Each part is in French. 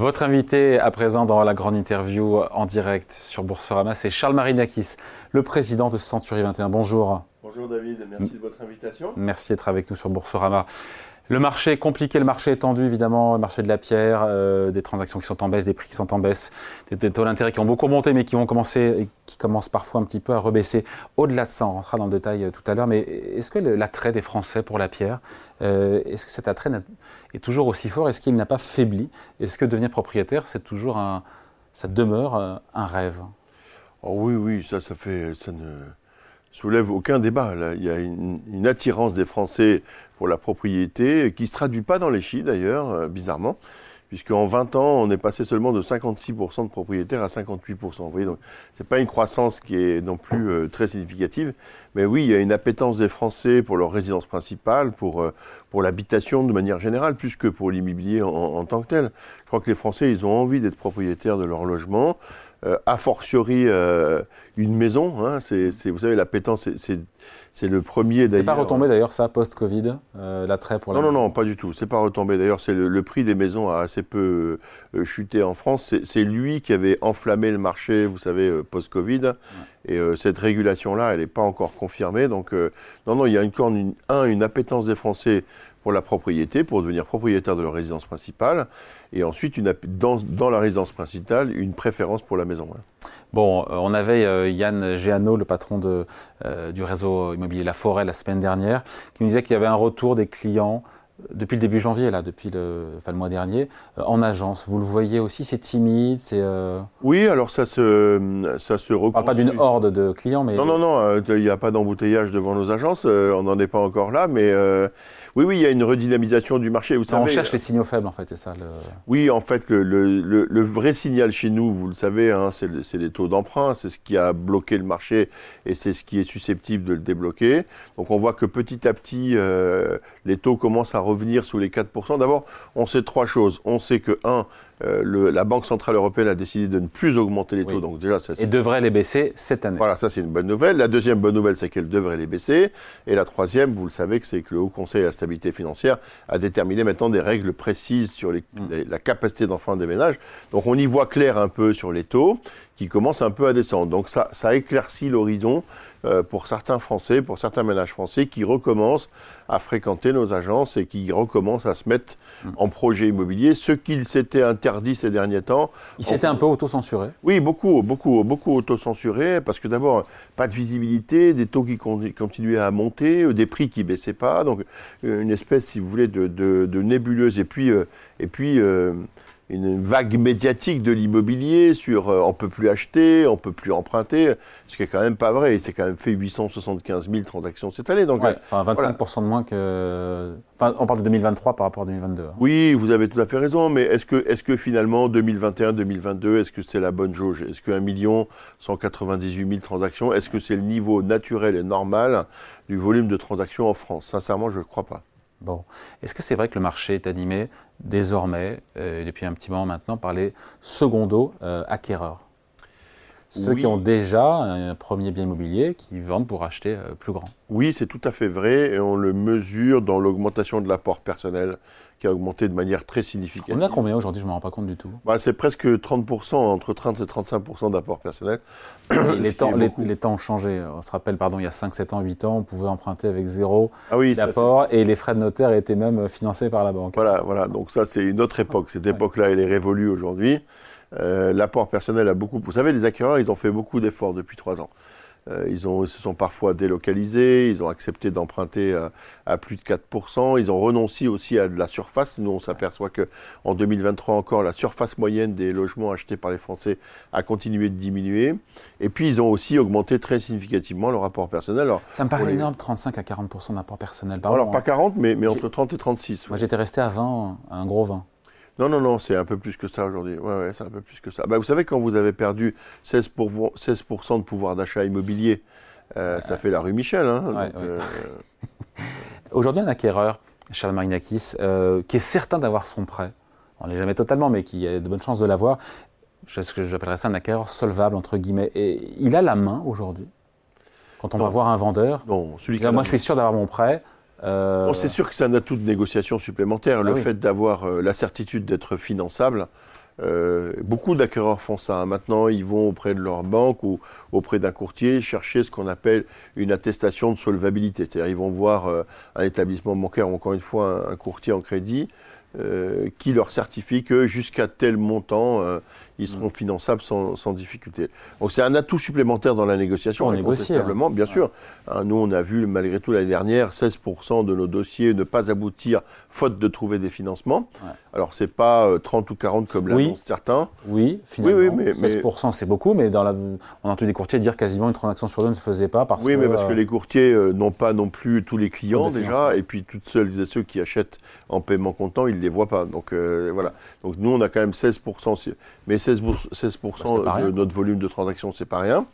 Votre invité à présent dans la grande interview en direct sur Boursorama, c'est Charles Marinakis, le président de Century 21. Bonjour. Bonjour David, merci de votre invitation. Merci d'être avec nous sur Boursorama. Le marché compliqué, le marché est tendu évidemment, le marché de la pierre, euh, des transactions qui sont en baisse, des prix qui sont en baisse, des, taux d'intérêt qui ont beaucoup monté mais qui vont commencer, qui commencent parfois un petit peu à rebaisser. Au-delà de ça, on rentrera dans le détail euh, tout à l'heure, mais est-ce que l'attrait des Français pour la pierre, euh, est-ce que cet attrait est toujours aussi fort? Est-ce qu'il n'a pas faibli? Est-ce que devenir propriétaire, c'est toujours un, ça demeure un rêve? Oh Oui, oui, ça, ça fait, ça ne soulève aucun débat. Il y a une, attirance des Français pour la propriété qui ne se traduit pas dans les chiffres d'ailleurs, euh, bizarrement, puisqu'en 20 ans, on est passé seulement de 56% de propriétaires à 58%. Vous voyez, donc c'est pas une croissance qui est non plus euh, très significative, mais oui, il y a une appétence des Français pour leur résidence principale, pour, euh, pour l'habitation de manière générale, plus que pour l'immobilier en, en, tant que tel. Je crois que les Français, ils ont envie d'être propriétaires de leur logement. Euh, a fortiori euh, une maison. Hein, c'est, vous savez, la pétence, c'est, le premier d'ailleurs. C'est pas retombé d'ailleurs ça post-Covid, euh, l'attrait pour la Non, non, non, pas du tout. C'est pas retombé. D'ailleurs, c'est le, prix des maisons a assez peu chuté en France. C'est, lui qui avait enflammé le marché, vous savez, post-Covid. Et cette régulation-là, elle n'est pas encore confirmée. Donc, non, non, il y a une, une, un, une appétence des Français pour la propriété, pour devenir propriétaire de leur résidence principale, et ensuite, une, dans, dans, la résidence principale, une préférence pour la maison. Bon, euh, on avait euh, Yann Géano, le patron euh, du réseau immobilier La Forêt, la semaine dernière, qui nous disait qu'il y avait un retour des clients depuis le début janvier, là, depuis le, enfin, le mois dernier, en agence. Vous le voyez aussi, c'est timide, c'est. Oui, alors ça se, ça se On parle pas d'une horde de clients, mais. Non, non, non, il n'y a pas d'embouteillage devant nos agences, on n'en est pas encore là, mais oui, oui, il y a une redynamisation du marché. Vous savez, on cherche les signaux faibles, en fait, c'est ça. Le... Oui, en fait, le, le, le, vrai signal chez nous, vous le savez, hein, c'est les taux d'emprunt, c'est ce qui a bloqué le marché et c'est ce qui est susceptible de le débloquer. Donc on voit que petit à petit, euh, les taux commencent à revenir sous les 4%. D'abord, on sait trois choses. On sait que, un, euh, le, la Banque Centrale Européenne a décidé de ne plus augmenter les taux. Donc déjà, ça, et devrait les baisser cette année. Voilà, ça c'est une bonne nouvelle. La deuxième bonne nouvelle, c'est qu'elle devrait les baisser. Et la troisième, vous le savez, c'est que le Haut Conseil à la stabilité financière a déterminé maintenant des règles précises sur les, mm. la capacité d'emprunt des ménages. Donc on y voit clair un peu sur les taux qui commencent un peu à descendre. Donc ça, ça éclaircit l'horizon euh, pour certains Français, pour certains ménages français qui recommencent à fréquenter nos agences et qui recommencent à se mettre en projet immobilier, ce qu'ils s'étaient interdit ces derniers temps. Ils s'étaient un peu autocensurés Oui, beaucoup, beaucoup, beaucoup autocensurés, parce que d'abord, pas de visibilité, des taux qui continuaient à monter, euh, des prix qui baissaient pas, donc euh, une espèce, si vous voulez, de, de, nébuleuse. Et puis, et puis une vague médiatique de l'immobilier sur euh, on peut plus acheter, on peut plus emprunter, ce qui est quand même pas vrai. Il s'est quand même fait 875 000 transactions cette année. Donc, enfin 25% de moins que. Enfin, on parle de 2023 par rapport à 2022. Hein. Oui, vous avez tout à fait raison, mais est-ce que, est que finalement 2021, 2022, est-ce que c'est la bonne jauge? Est-ce que 1 million 198 000 transactions, est-ce que c'est le niveau naturel et normal du volume de transactions en France? Sincèrement, je ne crois pas. Bon. Est-ce que c'est vrai que le marché est animé désormais, euh, depuis un petit moment maintenant, par les secondos euh, acquéreurs? Ceux qui ont déjà un premier bien immobilier qui vendent pour acheter euh, plus grand. Oui, c'est tout à fait vrai et on le mesure dans l'augmentation de l'apport personnel qui a augmenté de manière très significative. On a combien aujourd'hui? Je ne me rends pas compte du tout. Bah, c'est presque 30%, entre 30 et 35% d'apport personnel. les, temps, les, temps, ont changé. On se rappelle, pardon, il y a 5, 7 ans, 8 ans, on pouvait emprunter avec zéro ah oui, d'apport et les frais de notaire étaient même financés par la banque. Voilà, voilà. donc ça c'est une autre époque. Cette époque-là, elle est révolue aujourd'hui. Euh, l'apport personnel a beaucoup. Vous savez, les acquéreurs, ils ont fait beaucoup d'efforts depuis 3 ans. Euh, ils, ont, se sont parfois délocalisés, ils ont accepté d'emprunter à, plus de 4%, ils ont renoncé aussi à de la surface. Nous, on s'aperçoit qu'en 2023 encore, la surface moyenne des logements achetés par les Français a continué de diminuer. Et puis, ils ont aussi augmenté très significativement leur rapport personnel. Alors, Ça me paraît énorme, 35 à 40% d'apport personnel. alors, pas 40, mais, mais entre 30 et 36. Moi, j'étais resté à 20, un gros 20. Non, non, non, c'est un peu plus que ça aujourd'hui. Ouais, ouais, c'est un peu plus que ça. Bah, vous savez, quand vous avez perdu 16%, pour 16 de pouvoir d'achat immobilier, euh, ça fait la rue Michel. Hein, euh, aujourd'hui, un acquéreur, Charles Marinakis, euh, qui est certain d'avoir son prêt, on n'est jamais totalement, mais qui a de bonnes chances de l'avoir, ce que j'appellerais ça un acquéreur solvable, entre guillemets, et il a la main aujourd'hui? Quand on va voir un vendeur. Non, celui qui Moi, je suis sûr d'avoir mon prêt. Euh... c'est sûr que c'est un atout de négociation supplémentaire. le ah fait d'avoir euh, la certitude d'être finançable, Euh, beaucoup d'acquéreurs font ça. Maintenant, ils vont auprès de leur banque ou auprès d'un courtier chercher ce qu'on appelle une attestation de solvabilité. C'est-à-dire, ils vont voir un établissement bancaire ou encore une fois un courtier en crédit qui leur certifie que jusqu'à tel montant, ils seront mm. finançables sans, difficulté. Donc c'est un atout supplémentaire dans la négociation, on incontestablement, hein. bien sûr. Hein, nous, on a vu malgré tout l'année dernière 16% de nos dossiers ne pas aboutir faute de trouver des financements. Alors, Alors c'est pas 30 euh, ou 40 comme l'annoncent certains. Oui, finalement. Oui, mais, 16% c'est beaucoup, mais dans la, on a entendu des courtiers dire quasiment une transaction sur deux ne se faisait pas parce oui, mais parce que les courtiers n'ont pas non plus tous les clients déjà, et puis toutes celles et ceux qui achètent en paiement comptant, ils les voient pas. Donc euh, voilà. Donc nous, on a quand même 16%, mais 16%, 16% bah, de notre volume de transactions, c'est pas rien.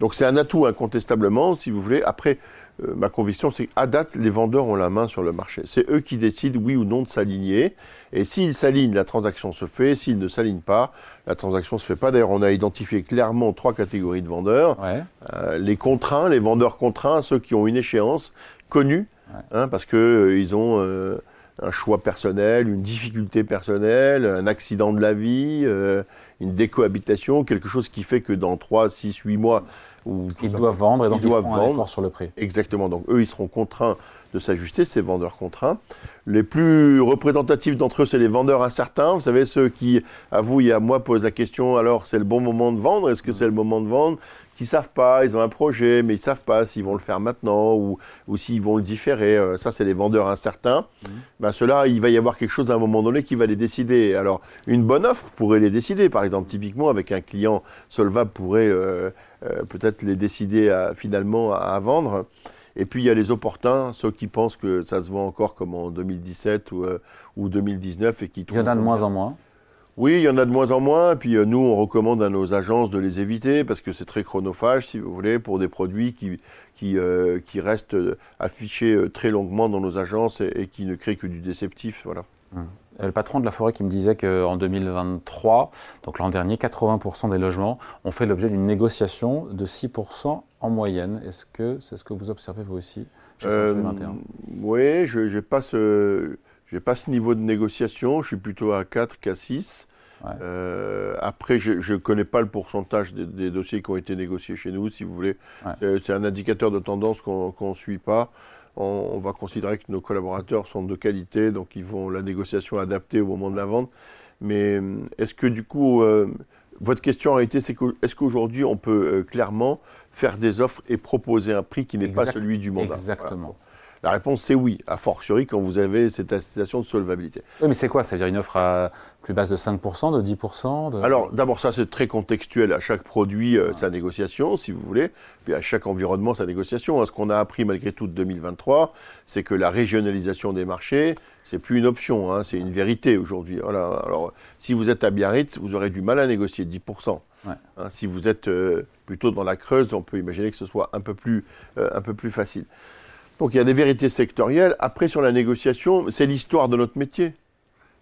Donc c'est un atout incontestablement, si vous voulez. Après, euh, ma conviction, c'est qu'à date, les vendeurs ont la main sur le marché. C'est eux qui décident, oui ou non, de s'aligner. Et s'ils s'alignent, la transaction se fait. S'ils ne s'alignent pas, la transaction se fait pas. D'ailleurs, on a identifié clairement trois catégories de vendeurs. Euh, les contraints, les vendeurs contraints, ceux qui ont une échéance connue, hein, parce qu'ils ont un choix personnel, une difficulté personnelle, un accident de la vie, euh, une décohabitation, quelque chose qui fait que dans 3, 6, 8 mois... Où ils doivent vendre et donc ils, doivent vendre sur le prix. Exactement. Donc eux, ils seront contraints de s'ajuster, ces vendeurs contraints. Les plus représentatifs d'entre eux, c'est les vendeurs incertains. Vous savez, ceux qui, à vous et à moi, posent la question alors, c'est le bon moment de vendre? Est-ce que c'est le moment de vendre? Qui savent pas, ils ont un projet, mais ils savent pas s'ils vont le faire maintenant ou, ou s'ils vont le différer. Euh, ça, c'est les vendeurs incertains. Mmh. Ben, ceux-là, il va y avoir quelque chose à un moment donné qui va les décider. Alors, une bonne offre pourrait les décider. Par exemple, typiquement, avec un client solvable pourrait euh, euh, peut-être les décider à, finalement à, vendre. Et puis il y a les opportuns, ceux qui pensent que ça se vend encore comme en 2017 ou, ou 2019 et qui Il y en a de moins en moins. Oui, il y en a de moins en moins. Puis euh, nous, on recommande à nos agences de les éviter parce que c'est très chronophage, si vous voulez, pour des produits qui, qui, euh, qui restent euh, affichés très longuement dans nos agences et, qui ne créent que du déceptif. Voilà. Hum. Le patron de la forêt qui me disait qu'en 2023, donc l'an dernier, 80% des logements ont fait l'objet d'une négociation de 6% en moyenne. Est-ce que c'est ce que vous observez vous aussi chez euh, Oui, je, je passe je n'ai pas ce niveau de négociation, je suis plutôt à 4 qu'à 6. Euh, après, je ne connais pas le pourcentage des, dossiers qui ont été négociés chez nous, si vous voulez. C'est un indicateur de tendance qu'on ne suit pas. On, va considérer que nos collaborateurs sont de qualité, donc ils vont la négociation adaptée au moment de la vente. Mais euh, est-ce que du coup, euh, votre question a été, c'est est-ce qu'aujourd'hui on peut clairement faire des offres et proposer un prix qui n'est pas celui du mandat? Exactement. La réponse, c'est oui, a fortiori quand vous avez cette attestation de solvabilité. Oui, mais c'est quoi? Ça veut dire une offre à plus basse de 5%, de 10% Alors, d'abord, ça, c'est très contextuel. À chaque produit, euh, sa négociation, si vous voulez. Puis à chaque environnement, sa négociation. Ce qu'on a appris malgré tout de 2023, c'est que la régionalisation des marchés, c'est plus une option, hein, c'est une vérité aujourd'hui. Voilà. Alors, si vous êtes à Biarritz, vous aurez du mal à négocier 10%. Hein, si vous êtes euh, plutôt dans la Creuse, on peut imaginer que ce soit un peu plus, euh, un peu plus facile. Donc il y a des vérités sectorielles. Après, sur la négociation, c'est l'histoire de notre métier.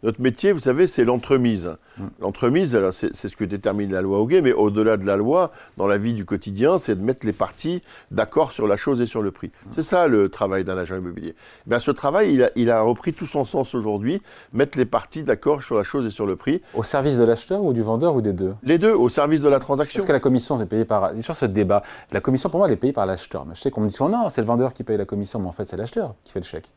Notre métier, vous savez, c'est l'entremise. Mm. L'entremise, c'est ce que détermine la loi Hoguet, mais au-delà de la loi, dans la vie du quotidien, c'est de mettre les parties d'accord sur la chose et sur le prix. Mm. C'est ça le travail d'un agent immobilier. Eh ce travail, il a, il a, repris tout son sens aujourd'hui, mettre les parties d'accord sur la chose et sur le prix. Au service de l'acheteur ou du vendeur ou des deux? Les deux, au service de la transaction. Est-ce que la commission, c'est payé par... Sur ce débat, la commission, pour moi, elle est payée par l'acheteur. Mais je sais qu'on me dit souvent, non, c'est le vendeur qui paye la commission, mais en fait, c'est l'acheteur qui fait le chèque.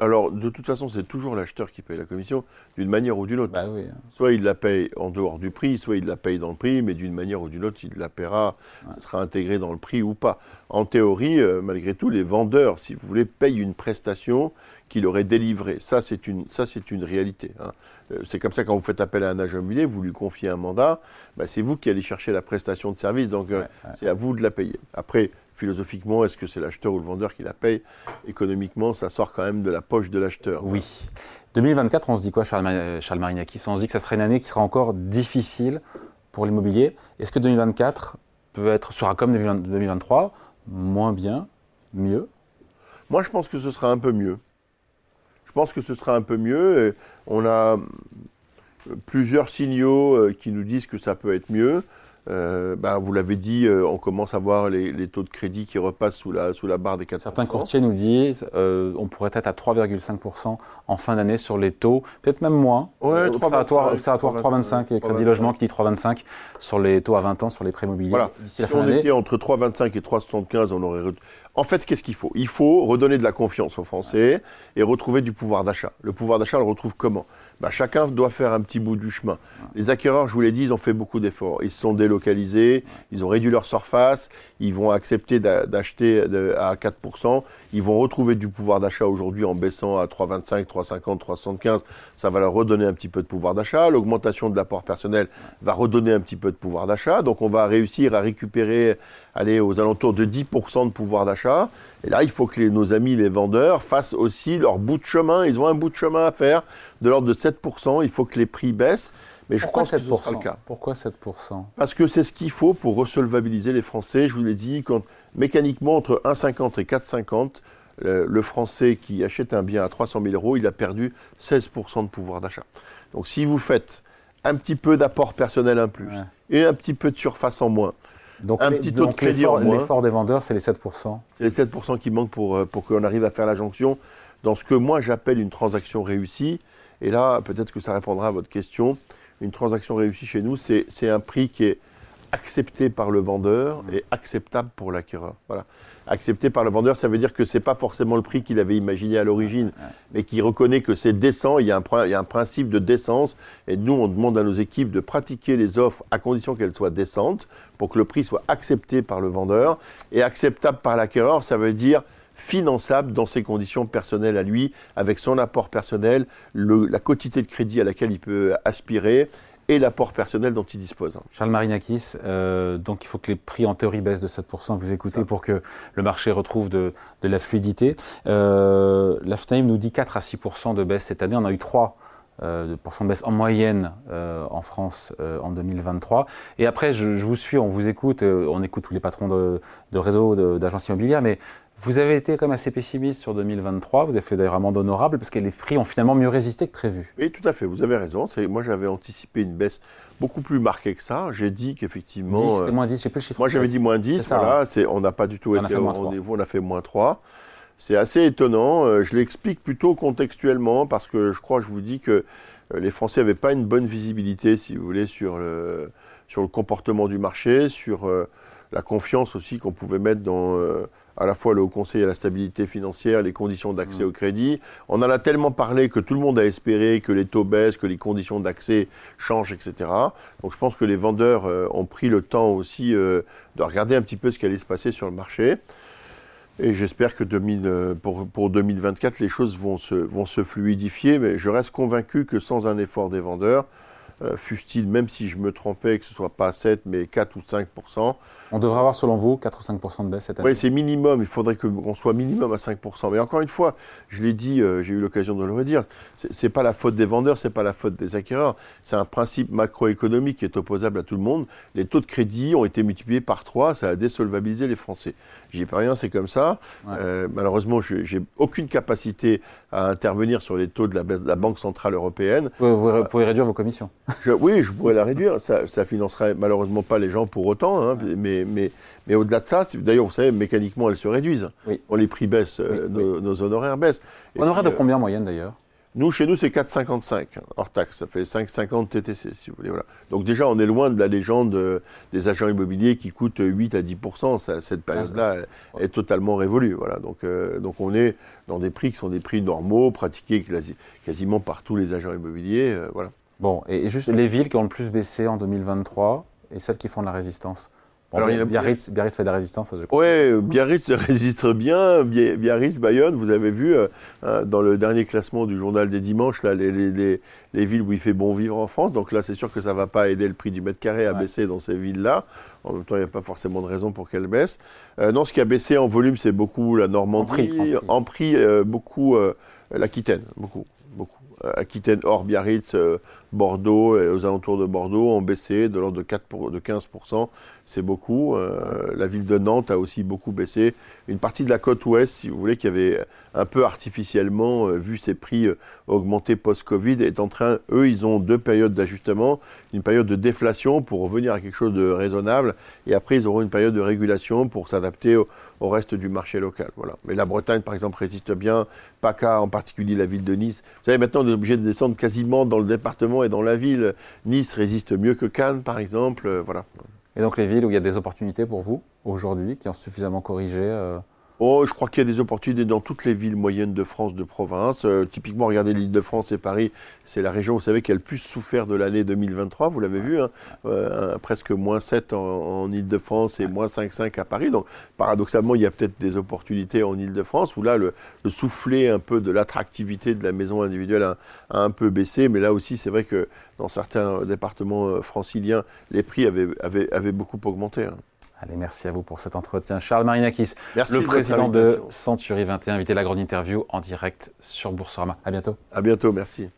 Alors, de toute façon, c'est toujours l'acheteur qui paye la commission, d'une manière ou d'une autre. Bah soit il la paye en dehors du prix, soit il la paye dans le prix, mais d'une manière ou d'une autre, il la paiera, ça sera intégré dans le prix ou pas. En théorie, euh, malgré tout, les vendeurs, si vous voulez, payent une prestation qu'il aurait délivrée. Ça, c'est une, ça, c'est une réalité. Hein. Euh, c'est comme ça quand vous faites appel à un agent immobilier, vous lui confiez un mandat, bah, c'est vous qui allez chercher la prestation de service, donc euh, c'est à vous de la payer. Après, philosophiquement, est-ce que c'est l'acheteur ou le vendeur qui la paye? Économiquement, ça sort quand même de la poche de l'acheteur. Oui. 2024, on se dit quoi, Charles, Charles Marignakis On se dit que ça serait une année qui sera encore difficile pour l'immobilier. Est-ce que 2024 peut être, sera comme 2023, moins bien, mieux? Moi, je pense que ce sera un peu mieux. Je pense que ce sera un peu mieux. On a plusieurs signaux euh, qui nous disent que ça peut être mieux. Euh, ben, vous l'avez dit, euh, on commence à voir les, les, taux de crédit qui repassent sous la, sous la barre des 4%. Certains courtiers nous disent euh, on pourrait être à 3,5% en fin d'année sur les taux, peut-être même moins. Ouais, observatoire 3,25 et Crédit Logement qui dit 3,25 sur les taux à 20 ans sur les prêts immobiliers. Voilà. Si on était entre 3,25 et 3,75, on aurait en fait, qu'est-ce qu'il faut? Il faut redonner de la confiance aux Français et retrouver du pouvoir d'achat. Le pouvoir d'achat, le retrouve comment? Bah, Chacun doit faire un petit bout du chemin. Les acquéreurs, je vous l'ai dit, ils ont fait beaucoup d'efforts. Ils sont délocalisés, ils ont réduit leur surface, ils vont accepter d'acheter à 4%, ils vont retrouver du pouvoir d'achat aujourd'hui en baissant à 3,25, 3,50, 3,75. Ça va leur redonner un petit peu de pouvoir d'achat. L'augmentation de l'apport personnel va redonner un petit peu de pouvoir d'achat. Donc on va réussir à récupérer, aller aux alentours de 10% de pouvoir d'achat et là, il faut que nos amis les vendeurs fassent aussi leur bout de chemin. Ils ont un bout de chemin à faire de l'ordre de 7%. Il faut que les prix baissent. Mais Pourquoi je pense 7% que ce sera le cas. Pourquoi 7% Parce que c'est ce qu'il faut pour resolvabiliser les Français. Je vous l'ai dit, quand, mécaniquement, entre 1,50 et 4,50, le, le, Français qui achète un bien à 300 000 euros, il a perdu 16% de pouvoir d'achat. Donc si vous faites un petit peu d'apport personnel en plus et un petit peu de surface en moins, donc, un petit taux de crédit L'effort des vendeurs, c'est les 7%. C'est les 7% qui manquent pour, euh, pour qu'on arrive à faire la jonction dans ce que moi j'appelle une transaction réussie. Et là, peut-être que ça répondra à votre question. Une transaction réussie chez nous, c'est un prix qui est accepté par le vendeur et acceptable pour l'acquéreur. Voilà. Accepté par le vendeur, ça veut dire que ce n'est pas forcément le prix qu'il avait imaginé à l'origine, mais qu'il reconnaît que c'est décent, il y, a un, il y, a un, principe de décence, et nous, on demande à nos équipes de pratiquer les offres à condition qu'elles soient décentes, pour que le prix soit accepté par le vendeur, et acceptable par l'acquéreur, ça veut dire finançable dans ses conditions personnelles à lui, avec son apport personnel, le, la quantité de crédit à laquelle il peut aspirer, et l'apport personnel dont il dispose. Charles Marinakis, euh, donc il faut que les prix en théorie baissent de 7%, vous écoutez, pour que le marché retrouve de, de la fluidité. Euh, L'AFNAIM nous dit 4 à 6% de baisse cette année, on a eu 3% euh, de baisse en moyenne euh, en France euh, en 2023. Et après, je, je, vous suis, on vous écoute, euh, on écoute tous les patrons de, de réseaux d'agences immobilières, mais vous avez été comme assez pessimiste sur 2023, vous avez fait d'ailleurs mandat honorable parce que les prix ont finalement mieux résisté que prévu. Oui, tout à fait, vous avez raison. Moi, j'avais anticipé une baisse beaucoup plus marquée que ça. J'ai dit qu'effectivement. 10, moins 10, je sais plus le chiffre. Moi, j'avais dit moins 10, voilà. Hein. On n'a pas du tout on été au rendez-vous, on a fait moins 3. C'est assez étonnant. Euh, je l'explique plutôt contextuellement parce que je crois, je vous dis que euh, les Français n'avaient pas une bonne visibilité, si vous voulez, sur le, sur le comportement du marché, sur euh, la confiance aussi qu'on pouvait mettre dans à la fois le Haut Conseil à la stabilité financière, les conditions d'accès au crédit. On en a tellement parlé que tout le monde a espéré que les taux baissent, que les conditions d'accès changent, etc. Donc je pense que les vendeurs ont pris le temps aussi de regarder un petit peu ce qui allait se passer sur le marché. Et j'espère que 2000, euh, pour, pour, 2024, les choses vont se, vont se fluidifier, mais je reste convaincu que sans un effort des vendeurs, euh, fût-il, même si je me trompais, que ce ne soit pas 7, mais 4 ou 5% On devrait avoir, selon vous, 4 ou 5% de baisse cette année Oui, c'est minimum. Il faudrait qu'on soit minimum à 5% Mais encore une fois, je l'ai dit, euh, j'ai eu l'occasion de le redire, ce n'est pas la faute des vendeurs, ce n'est pas la faute des acquéreurs. C'est un principe macroéconomique qui est opposable à tout le monde. Les taux de crédit ont été multipliés par 3, ça a désolvabilisé les Français. J'y ai pas rien, c'est comme ça. Euh, malheureusement, je n'ai aucune capacité à intervenir sur les taux de la, baisse de la Banque Centrale Européenne. Vous, pouvez réduire vos commissions oui, je pourrais la réduire. Ça, ça financerait malheureusement pas les gens pour autant. Hein, mais, mais, mais au-delà de ça, d'ailleurs, vous savez, mécaniquement, elles se réduisent. Oui. les prix baissent, euh, nos, honoraires baissent. Honoraires de euh, combien en moyenne d'ailleurs? nous, chez nous, c'est 4,55 hors taxe. Ça fait 5,50 TTC, si vous voulez. Voilà. Donc déjà, on est loin de la légende euh, des agents immobiliers qui coûtent 8 à 10 ça, Cette période-là est totalement révolue. Voilà. Donc, donc on est dans des prix qui sont des prix normaux, pratiqués quasiment par tous les agents immobiliers. voilà. Bon, et juste les villes qui ont le plus baissé en 2023 et celles qui font de la résistance. Alors, Biarritz, Biarritz, fait de la résistance, je crois. Oui, Biarritz résiste bien. Biarritz, Bayonne, vous avez vu euh, euh, dans le dernier classement du journal des dimanches, là, les, les, les, villes où il fait bon vivre en France. Donc là, c'est sûr que ça ne va pas aider le prix du mètre carré à baisser dans ces villes-là. En même temps, il n'y a pas forcément de raison pour qu'elles baissent. Euh, non, ce qui a baissé en volume, c'est beaucoup la Normandie. En prix, en prix beaucoup l'Aquitaine, beaucoup. Aquitaine hors Biarritz, Bordeaux et aux alentours de Bordeaux ont baissé de l'ordre de, 4 de 15%. C'est beaucoup. Euh, la ville de Nantes a aussi beaucoup baissé. Une partie de la côte ouest, si vous voulez, qui avait un peu artificiellement vu ses prix augmenter post-Covid, est en train, eux, ils ont deux périodes d'ajustement. Une période de déflation pour revenir à quelque chose de raisonnable. Et après, ils auront une période de régulation pour s'adapter au, au reste du marché local. Voilà. Mais la Bretagne, par exemple, résiste bien. PACA, en particulier la ville de Nice. Vous savez, maintenant, on est obligé de descendre quasiment dans le département et dans la ville. Nice résiste mieux que Cannes, par exemple. Euh, voilà. Et donc, les villes où il y a des opportunités pour vous, aujourd'hui, qui ont suffisamment corrigé euh, Oh, je crois qu'il y a des opportunités dans toutes les villes moyennes de France, de province. Euh, typiquement, regardez l'île de France et Paris, c'est la région, vous savez, qui a le plus souffert de l'année 2023, vous l'avez vu, hein, euh, presque moins 7 en, île de France et moins 5,5 à Paris. Donc, paradoxalement, il y a peut-être des opportunités en île de France où là, le, le soufflet un peu de l'attractivité de la maison individuelle a, un peu baissé. Mais là aussi, c'est vrai que dans certains départements euh, franciliens, les prix avaient beaucoup augmenté. Hein. Allez, merci à vous pour cet entretien. Charles Marinakis, le président de Century 21, invité à la grande interview en direct sur Boursorama. À bientôt. À bientôt, merci.